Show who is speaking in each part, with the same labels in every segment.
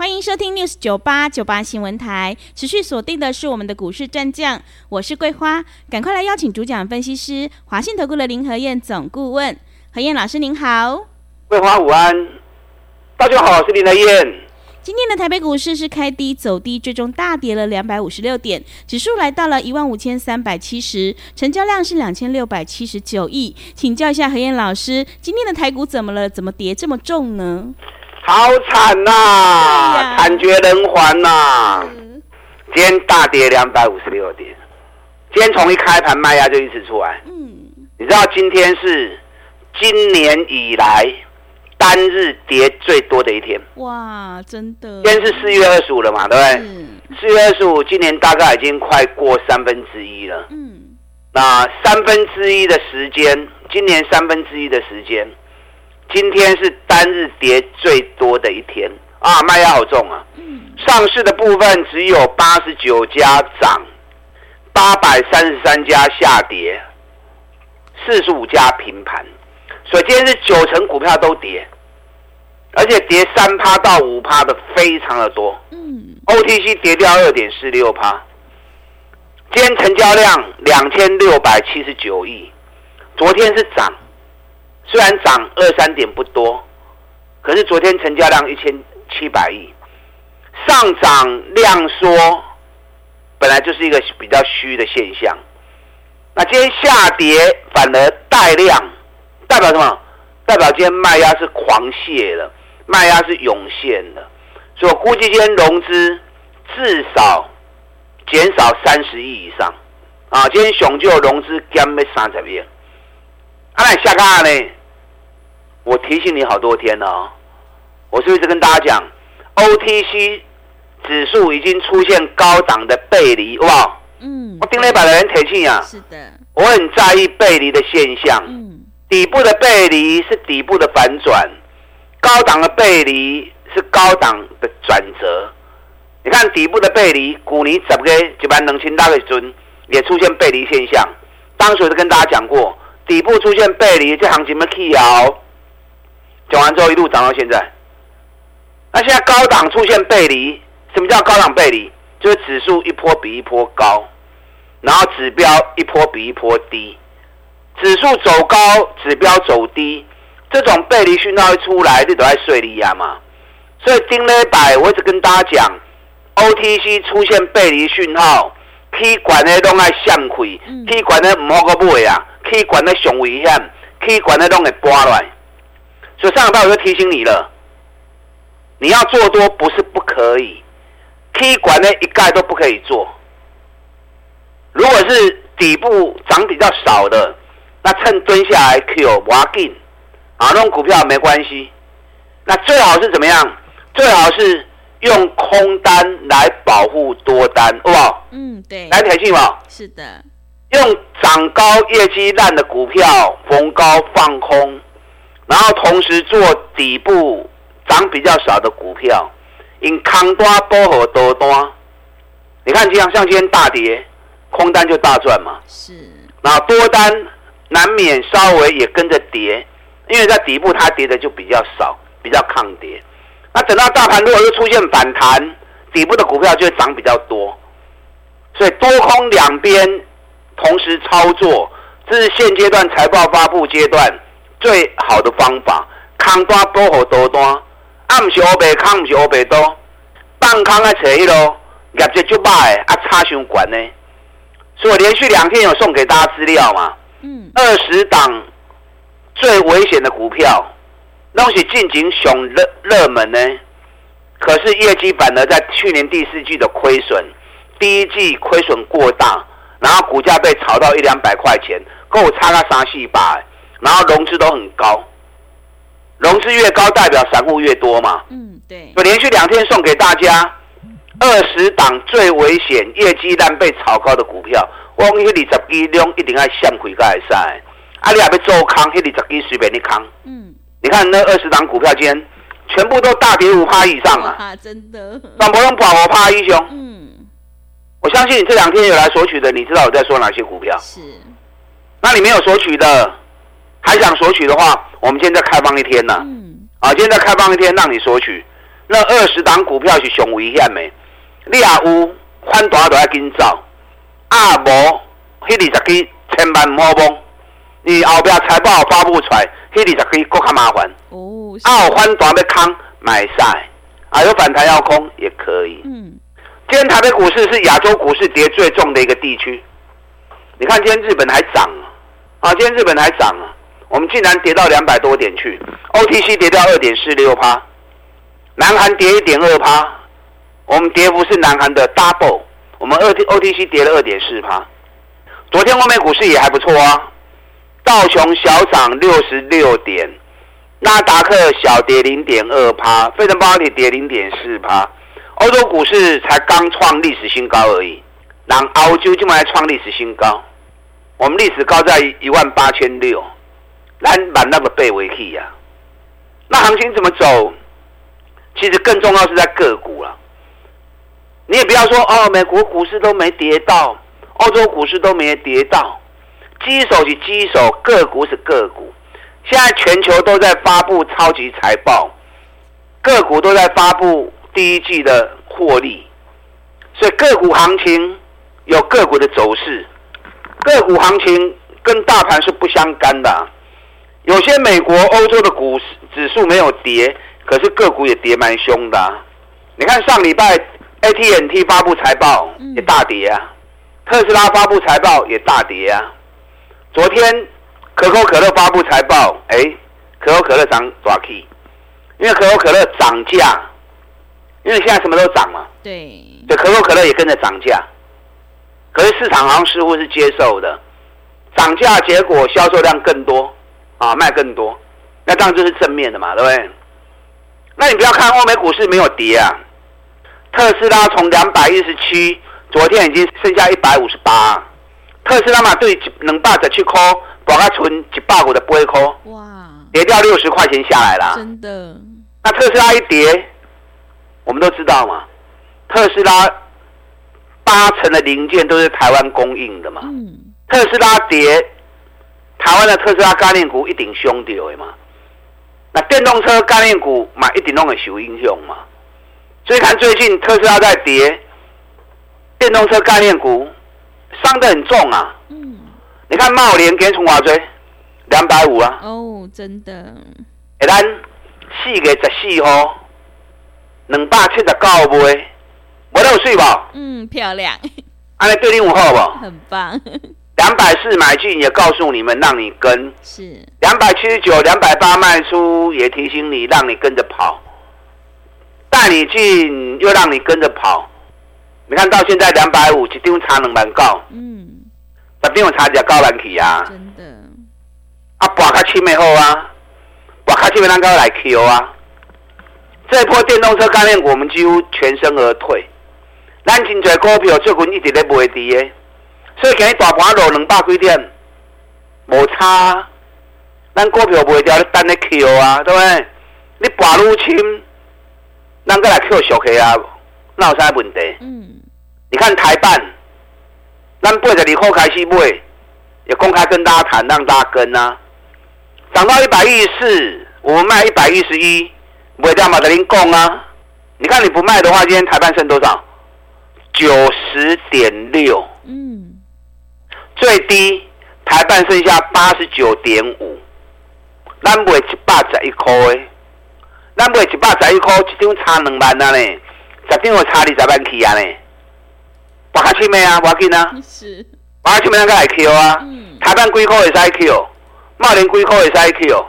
Speaker 1: 欢迎收听 News 九八九八新闻台，持续锁定的是我们的股市战将，我是桂花，赶快来邀请主讲分析师华信投顾的林和燕总顾问，何燕老师您好，
Speaker 2: 桂花午安，大家好，我是林和燕。
Speaker 1: 今天的台北股市是开低走低，最终大跌了两百五十六点，指数来到了一万五千三百七十，成交量是两千六百七十九亿，请教一下何燕老师，今天的台股怎么了？怎么跌这么重呢？
Speaker 2: 好惨呐、啊，惨绝人寰呐！今天大跌两百五十六点，今天从一开盘卖压就一直出来。嗯，你知道今天是今年以来单日跌最多的一天。
Speaker 1: 哇，真的！
Speaker 2: 今天是四月二十五了嘛，对不对？四月二十五，今年大概已经快过三分之一了。嗯，那三分之一的时间，今年三分之一的时间。今天是单日跌最多的一天啊，卖压好重啊！上市的部分只有八十九家涨，八百三十三家下跌，四十五家平盘，所以今天是九成股票都跌，而且跌三趴到五趴的非常的多。嗯，OTC 跌掉二点四六趴，今天成交量两千六百七十九亿，昨天是涨。虽然涨二三点不多，可是昨天成交量一千七百亿，上涨量缩，本来就是一个比较虚的现象。那今天下跌反而带量，代表什么？代表今天卖压是狂泻了，卖压是涌现的。所以我估计今天融资至少减少三十亿以上。啊，今天熊就融资减了三十亿。啊，下个呢？我提醒你好多天了，哦，我是不是跟大家讲，OTC 指数已经出现高档的背离，哇，嗯，我盯了一百个人提醒啊，是的，我很在意背离的现象，嗯，底部的背离是底部的反转，高档的背离是高档的转折。你看底部的背离，股尼怎么个一般能清大的尊也出现背离现象，当时我就跟大家讲过，底部出现背离，这行情没起摇。讲完之后一路涨到现在，那现在高档出现背离，什么叫高档背离？就是指数一波比一波高，然后指标一波比一波低，指数走高，指标走低，这种背离讯号一出来，你都在水里呀嘛。所以丁磊百，我一直跟大家讲，OTC 出现背离讯号，K 管的都爱向亏，K 管的唔好个买啊，K 管的上危险，K 管的都会拨来。所以上礼拜我就提醒你了，你要做多不是不可以，K 管呢一概都不可以做。如果是底部涨比较少的，那趁蹲下来 Q 挖进，啊，那种股票没关系。那最好是怎么样？最好是用空单来保护多单，好不好？嗯，对。来提醒吗？是的。用涨高业绩烂的股票逢高放空。然后同时做底部涨比较少的股票，因空单多和多单。你看，这样像今天大跌，空单就大赚嘛。是。然后多单难免稍微也跟着跌，因为在底部它跌的就比较少，比较抗跌。那等到大盘如果又出现反弹，底部的股票就会涨比较多。所以多空两边同时操作，这是现阶段财报发布阶段。最好的方法，空单保护多单，啊，毋是乌白空，毋是乌白多，放空啊，扯一咯，业绩就歹，啊，差伤悬呢。所以我连续两天有送给大家资料嘛，嗯，二十档最危险的股票，东西近景熊热热门呢，可是业绩反而在去年第四季的亏损，第一季亏损过大，然后股价被炒到一两百块钱，够差个三四百。然后融资都很高，融资越高代表散户越多嘛。嗯，对。我连续两天送给大家，二十档最危险、业绩烂被炒高的股票，我讲迄二十支量一定要向开才会使。啊，你还要做空，迄二十支随便你空。嗯，你看那二十档股票今天全部都大跌五趴以上啊！
Speaker 1: 真的，
Speaker 2: 全部都破五趴英雄。嗯，我相信你这两天有来索取的，你知道我在说哪些股票？是。那你没有索取的，还想索取的话，我们今天再开放一天呢。嗯。啊，今天再开放一天，让你索取。那二十档股票是上危险的。你也有反弹都要紧走，啊无，迄二十支千万唔好碰。你后边财报发布出来，迄二十支更加麻烦。哦。啊有反弹要空买晒，啊有反弹要空也可以。嗯。今天台北股市是亚洲股市跌最重的一个地区。你看今天日本还涨啊！今天日本还涨啊！我们竟然跌到两百多点去，OTC 跌掉二点四六趴，南韩跌一点二趴。我们跌幅是南韩的 double，我们二 O T C 跌了二点四趴。昨天外面股市也还不错啊，道琼小涨六十六点，纳达克小跌零点二趴，费城半导体跌零点四趴。欧洲股市才刚创历史新高而已，然后欧洲就来创历史新高，我们历史高在一万八千六，来满那个背围气呀。那行情怎么走？其实更重要是在个股了。你也不要说哦，美国股市都没跌到，欧洲股市都没跌到，基手是基手，个股是个股。现在全球都在发布超级财报，个股都在发布第一季的获利，所以个股行情有个股的走势，个股行情跟大盘是不相干的。有些美国、欧洲的股市指数没有跌，可是个股也跌蛮凶的。你看上礼拜。AT&T 发布财报也大跌啊，嗯、特斯拉发布财报也大跌啊。昨天可口可乐发布财报，哎、欸，可口可乐涨抓 key，因为可口可乐涨价，因为现在什么都涨嘛。对，对，可口可乐也跟着涨价。可是市场好像似乎是接受的，涨价结果销售量更多啊，卖更多，那当然就是正面的嘛，对不对？那你不要看欧美股市没有跌啊。特斯拉从两百一十七，昨天已经剩下一百五十八。特斯拉嘛，对两百十七块，把它存一百五的八块，哇，跌掉六十块钱下来啦。真的？那特斯拉一跌，我们都知道嘛，特斯拉八成的零件都是台湾供应的嘛。嗯。特斯拉跌，台湾的特斯拉概念股一定凶掉的嘛。那电动车概念股嘛，一定拢会受影响嘛。所以看最近特斯拉在跌，电动车概念股伤得很重啊。嗯，你看茂联跟从华追两百五啊。哦，真的。哎，咱四月十四号两百七十九卖，我都有水无？嗯，漂亮。安尼对你有好无？很棒。两百四买进也告诉你们，让你跟。是。两百七十九、两百八卖出，也提醒你，让你跟着跑。带你进，又让你跟着跑。你看到现在两百五，一张差两万高。嗯，那边有差价高难起啊。真的。啊，博卡七没好啊，博卡七没啷个来 Q 啊。这一波电动车概念股，我们几乎全身而退。咱真侪股票最近一直在卖低的，所以今日大盘落两百几点，无差啊。咱股票卖掉，你等你 Q 啊，对不对？你博入侵。咱再来 Q 小 K 啊，那有啥问题？嗯，你看台办，咱八十二块开始买，也公开跟大家谈，让大家跟啊，涨到一百一十四，我们卖一百一十一，卖掉嘛，等您供啊。你看你不卖的话，今天台办剩多少？九十点六，嗯，最低台办剩下八十九点五，咱卖一百十一块诶。咱卖一百十一块，一张差两万啊呢，十张我差二十万起啊呢。我卡七没啊，我紧啊。是。博卡七没啷个来 Q 啊？嗯。台办几块会使 Q？茂联几块会使 Q？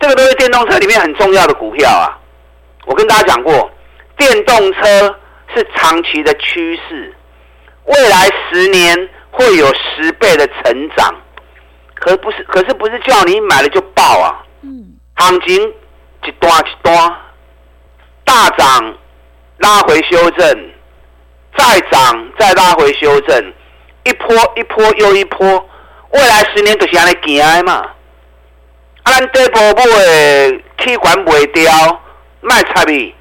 Speaker 2: 这个都是电动车里面很重要的股票啊。我跟大家讲过，电动车是长期的趋势，未来十年会有十倍的成长。可不是，可是不是叫你买了就爆啊？嗯。行情。一段一段大涨，拉回修正，再涨再拉回修正，一波一波又一波，未来十年就是安尼行嘛。啊，咱底部买气管袂掉，卖插伊，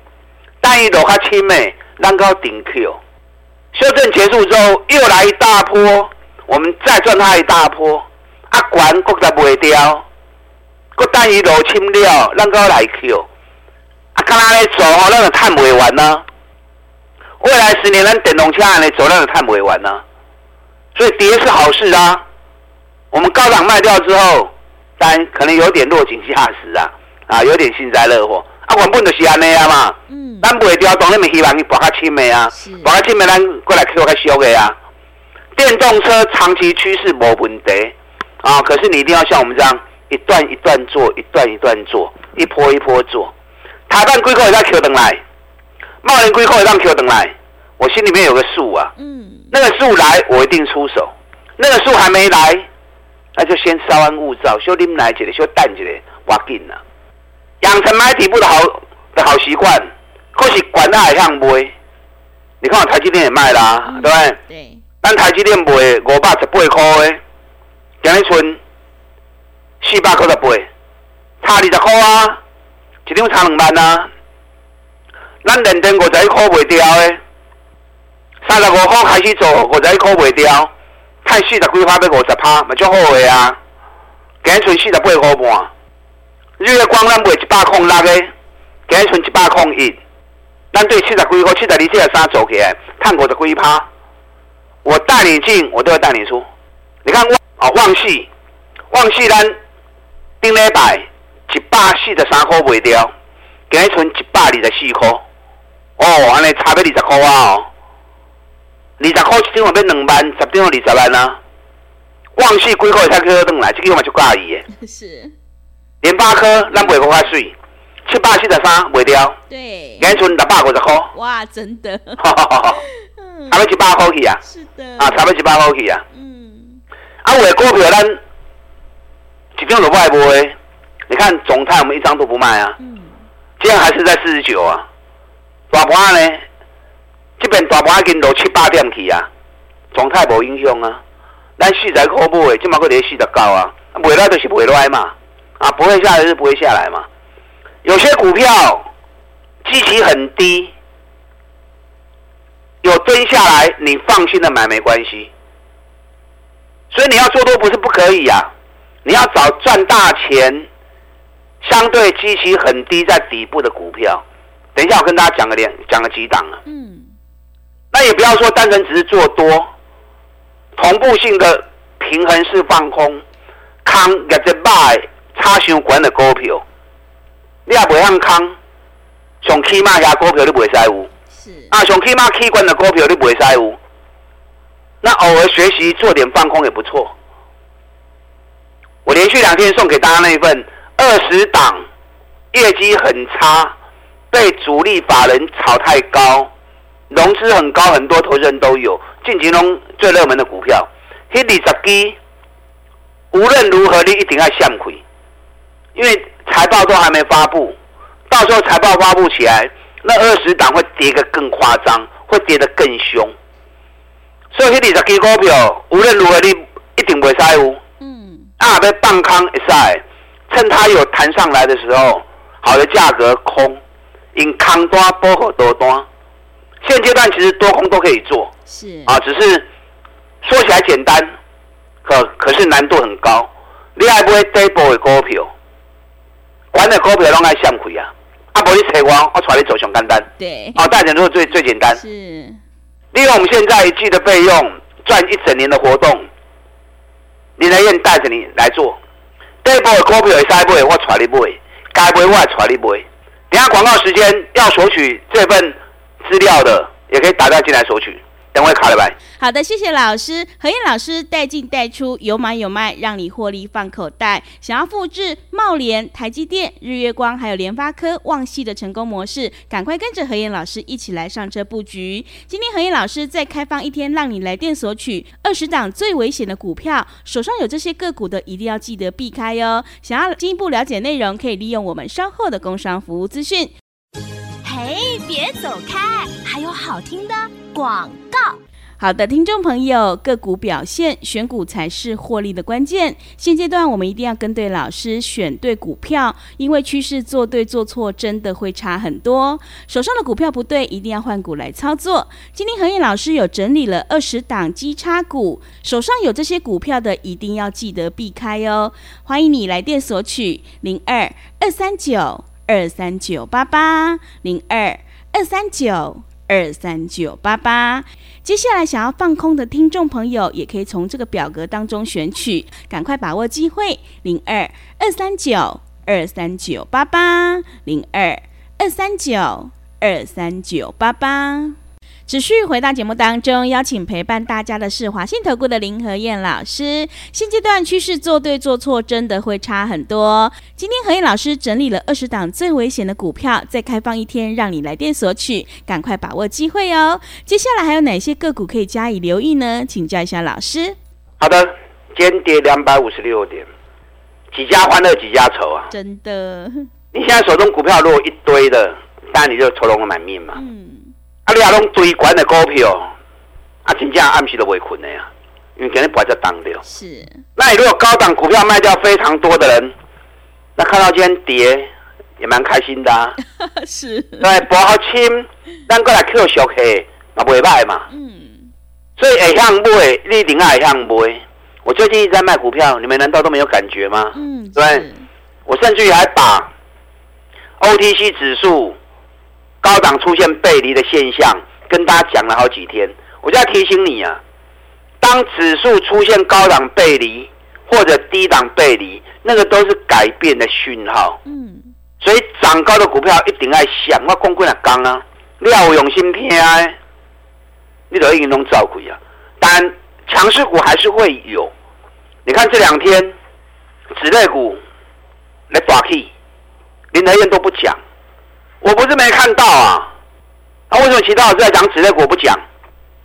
Speaker 2: 但伊落较深的，咱到顶 Q。修正结束之后，又来一大波，我们再赚它一大波。啊，管国再袂掉，国等伊落深了，咱到来 Q。啊，看咱咧走吼，咱就赚袂完呢。未来十年，咱电动车安尼走，咱就赚袂完呢。所以跌是好事啊。我们高档卖掉之后，但可能有点落井下石啊，啊，有点幸灾乐祸。啊，原本就是安尼啊嘛。嗯。咱袂掉，当然咪希望你博较轻的啊，博较轻的咱过来去较俗的啊。电动车长期趋势无问题啊，可是你一定要像我们这样一段一段做，一段一段做，一波一波做。台湾龟壳也在 Q 等来，茂林龟壳也让 Q 等来，我心里面有个数啊。嗯。那个数来，我一定出手。那个数还没来，那就先稍安勿躁，小啉奶一个，小等一个，我紧了。养成买底部的好的好习惯，可是管它还向卖。你看我台积电也卖啦，嗯、对不对？对。但台积电卖五百十八块的，今日剩四百九十八，差二十块啊，一张差两万啊。咱认真五十一块卖掉的，三十五块开始做五十一块卖掉，看四十几趴要五十趴，嘛足好个啊。今日剩四十八块半。日月光咱卖一百空六个，今日剩一百空一，咱对七十几块、七十二、七十三做起来，赚五十几趴。我带你进，我都会带你出。你看旺啊，旺系，旺系咱顶礼拜一百四十三块卖掉，今日剩一百二十四块。哦，安尼差要二十块啊！哦，二十块一张要两万，十张二十万啊。旺系几块才可以转来，这个嘛就挂伊的。是。联发科咱卖过较水，七百四十三卖掉，对，今剩六百五十块。
Speaker 1: 哇，真的，
Speaker 2: 差不多一百块去啊。是的，啊，差不多一百块去啊。嗯，啊，有的股票咱一张都不爱卖，你看总泰我们一张都不卖啊。嗯，这样还是在四十九啊。大盘呢？这边大盘已经落七八点去啊，总泰无影响啊。咱四十块买，今嘛佫在四十九啊，卖来就是卖来嘛。啊，不会下来是不会下来嘛。有些股票基期很低，有蹲下来，你放心的买没关系。所以你要做多不是不可以呀、啊，你要找赚大钱，相对基期很低在底部的股票。等一下我跟大家讲个两讲个几档啊。嗯。那也不要说单纯只是做多，同步性的平衡式放空，康也在卖。差伤悬的股票，你也袂向空，上起码遐股票你袂使有。是啊，上起码起悬的股票你袂使有。那偶尔学习做点放空也不错。我连续两天送给大家那一份二十档，业绩很差，被主力法人炒太高，融资很高，很多投资人都有。近期中最热门的股票，迄二十支，无论如何你一定要闪开。因为财报都还没发布，到时候财报发布起来，那二十档会跌得更夸张，会跌得更凶。所以这二十支股票，无论如何你一定不会塞乌。嗯。啊，被放空一塞，趁它有弹上来的时候，好的价格空，因空单包括多单。现阶段其实多空都可以做。是。啊，只是说起来简单，可可是难度很高。你还不会底部的股票。玩的股票拢爱闪开啊！啊，无你找我，我带你走上简单。对，好、哦，大家都是最最简单。是，利用我们现在一季的费用赚一整年的活动，你来燕带着你来做。这波的股票会使买，我带你买；该买我也带你买。等下广告时间要索取这份资料的，也可以打电话进来索取。等会卡了吧。
Speaker 1: 好的，谢谢老师。何燕老师带进带出，有买有卖，让你获利放口袋。想要复制茂联、台积电、日月光还有联发科、旺系的成功模式，赶快跟着何燕老师一起来上车布局。今天何燕老师再开放一天，让你来电索取二十档最危险的股票，手上有这些个股的，一定要记得避开哟。想要进一步了解内容，可以利用我们稍后的工商服务资讯。嘿。别走开，还有好听的广告。
Speaker 3: 好的，听众朋友，个股表现，选股才是获利的关键。现阶段我们一定要跟对老师，选对股票，因为趋势做对做错真的会差很多。手上的股票不对，一定要换股来操作。今天何燕老师有整理了二十档基差股，手上有这些股票的，一定要记得避开哦。欢迎你来电索取零二二三九二三九八八零二二三九二三九八八。接下来想要放空的听众朋友，也可以从这个表格当中选取，赶快把握机会，零二二三九二三九八八，零二二三九二三九八八。持续回到节目当中，邀请陪伴大家的是华信投顾的林和燕老师。现阶段趋势做对做错真的会差很多。今天和燕老师整理了二十档最危险的股票，再开放一天让你来电索取，赶快把握机会哦。接下来还有哪些个股可以加以留意呢？请教一下老师。
Speaker 2: 好的，今天跌两百五十六点，几家欢乐几家愁啊！
Speaker 3: 真的，
Speaker 2: 你现在手中股票如果一堆的，当然你就愁容满面嘛。嗯。啊！你啊，拢追管的股票，啊，真正暗时都未困的呀，因为今日不在当掉。
Speaker 3: 是。
Speaker 2: 那你如果高档股票卖掉非常多的人，那看到今天跌也蛮开心的啊。
Speaker 3: 是。
Speaker 2: 对，博好轻，咱过来 Q 小 K，那不会卖嘛。嗯。所以会向买，你一定爱向买。我最近一直在卖股票，你们难道都没有感觉吗？嗯。对。我甚至于还把 OTC 指数。高档出现背离的现象，跟大家讲了好几天，我就要提醒你啊，当指数出现高档背离或者低档背离，那个都是改变的讯号。嗯，所以涨高的股票一定要想，我讲过了讲啊，你要用心听，你都已经能照顾啊。但强势股还是会有，你看这两天，纸类股来打 key，林和彦都不讲。我不是没看到啊，那、啊、为什么其他老师在讲此类股不讲？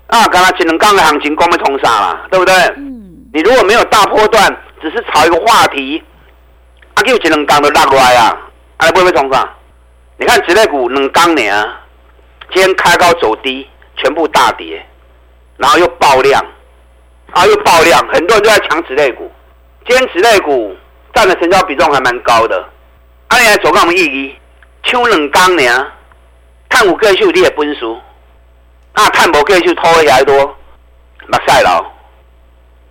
Speaker 2: 啊，刚才只能刚的行情光被通杀了，对不对？嗯。你如果没有大波段，只是炒一个话题，啊，就只能刚的拉过来啊，还不会被通杀。你看纸类股能刚年啊，今天开高走低，全部大跌，然后又爆量，啊，又爆量，很多人都在抢此类股。今天此类股占的成交比重还蛮高的，啊，你来走跟我们意义。抢两工呢，看有个数你也分输，啊，看无个数拖下来多，目屎流。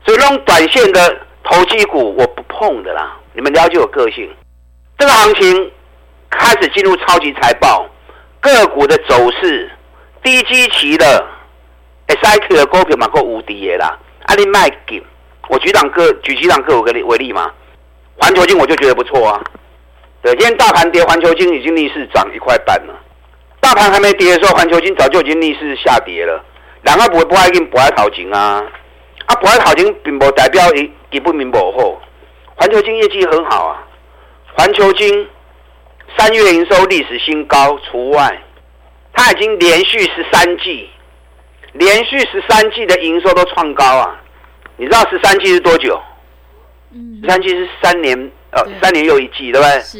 Speaker 2: 所以，那种短线的投机股我不碰的啦。你们了解我个性。这个行情开始进入超级财报，个股的走势低基期的，S I Q 的股票嘛够无敌的啦。啊，你卖给，我举档个举几档个股为例嘛，环球金我就觉得不错啊。对，今天大盘跌，环球金已经逆势涨一块半了。大盘还没跌的时候，环球金早就已经逆势下跌了。两个不会不爱跟不爱淘金啊，啊不爱淘金并不代表一一不明不后。环球金业绩很好啊，环球金三月营收历史新高除外，它已经连续十三季，连续十三季的营收都创高啊。你知道十三季是多久？十三季是三年。呃，三年又一季，对不对？是。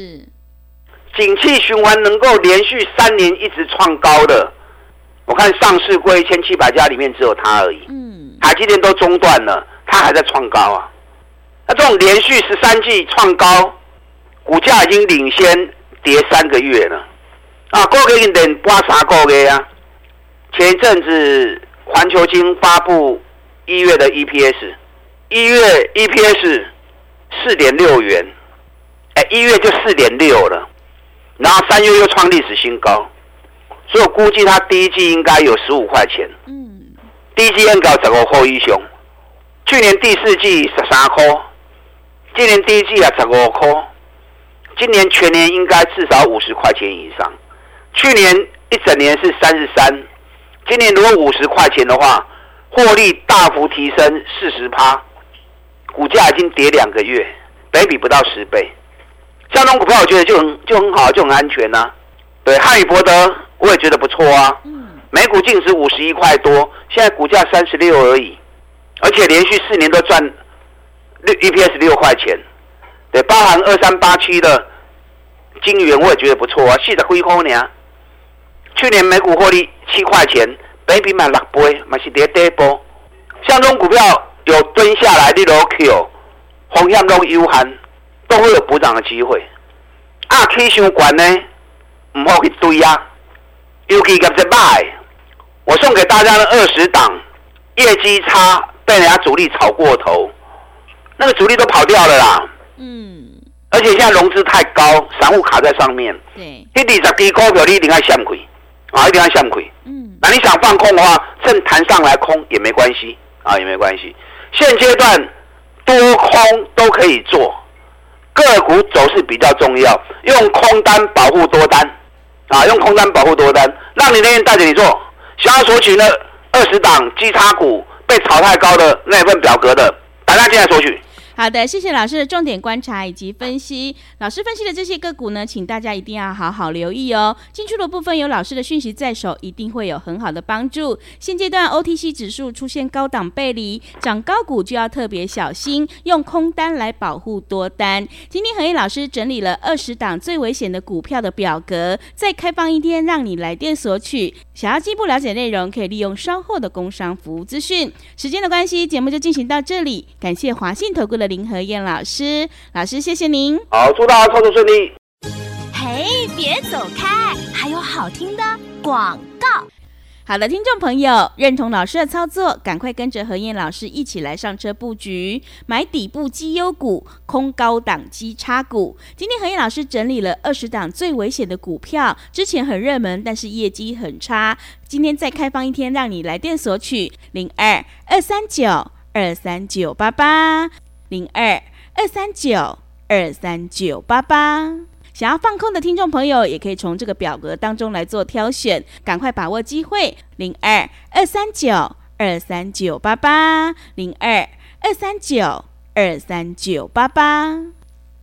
Speaker 2: 景气循环能够连续三年一直创高的，我看上市过一千七百家里面只有它而已。嗯。台积电都中断了，它还在创高啊。那这种连续十三季创高，股价已经领先跌三个月了。啊，过个一点刮啥过个啊？前一阵子环球金发布一月的 EPS，一月 EPS 四点六元。哎，一月就四点六了，然后三月又创历史新高，所以我估计它第一季应该有十五块钱。嗯，第一季应该十五块以上，去年第四季十三块，今年第一季啊十五块，今年全年应该至少五十块钱以上。去年一整年是三十三，今年如果五十块钱的话，获利大幅提升四十趴，股价已经跌两个月，北比不到十倍。这种股票我觉得就很就很好，就很安全呐、啊。对，汉语博德我也觉得不错啊。嗯。每股净值五十一块多，现在股价三十六而已，而且连续四年都赚六 EPS 六块钱。对，包含二三八七的金元我也觉得不错啊，细的灰空呢。去年每股获利七块钱，本益比买六倍，嘛是跌跌波。像这种股票有蹲下来的罗 Q，风险都有限，都会有补涨的机会。啊，K 线管呢，唔好去堆啊，尤其咁只卖，我送给大家的二十档，业绩差被人家主力炒过头，那个主力都跑掉了啦。嗯。而且现在融资太高，散户卡在上面。对。你二十支股票你一定要闪亏，啊，一定要闪亏。嗯。那你想放空的话，趁弹上来空也没关系，啊，也没关系。现阶段多空都可以做，个股走势比较重要，用空单保护多单，啊，用空单保护多单，让你那边带着你做。想要索取呢二十档基差股被炒太高的那份表格的，大家进来索取。
Speaker 3: 好的，谢谢老师的重点观察以及分析。老师分析的这些个股呢，请大家一定要好好留意哦。进出的部分有老师的讯息在手，一定会有很好的帮助。现阶段 OTC 指数出现高档背离，涨高股就要特别小心，用空单来保护多单。今天和彦老师整理了二十档最危险的股票的表格，再开放一天让你来电索取。想要进一步了解内容，可以利用稍后的工商服务资讯。时间的关系，节目就进行到这里。感谢华信投顾的林和燕老师，老师谢谢您。
Speaker 2: 好，祝大家操作顺利。
Speaker 1: 嘿，别走开，还有好听的广告。
Speaker 3: 好的，听众朋友，认同老师的操作，赶快跟着何燕老师一起来上车布局，买底部绩优股，空高档基差股。今天何燕老师整理了二十档最危险的股票，之前很热门，但是业绩很差。今天再开放一天，让你来电索取零二二三九二三九八八零二二三九二三九八八。想要放空的听众朋友，也可以从这个表格当中来做挑选，赶快把握机会。零二二三九二三九八八，零二二三九二三九八八。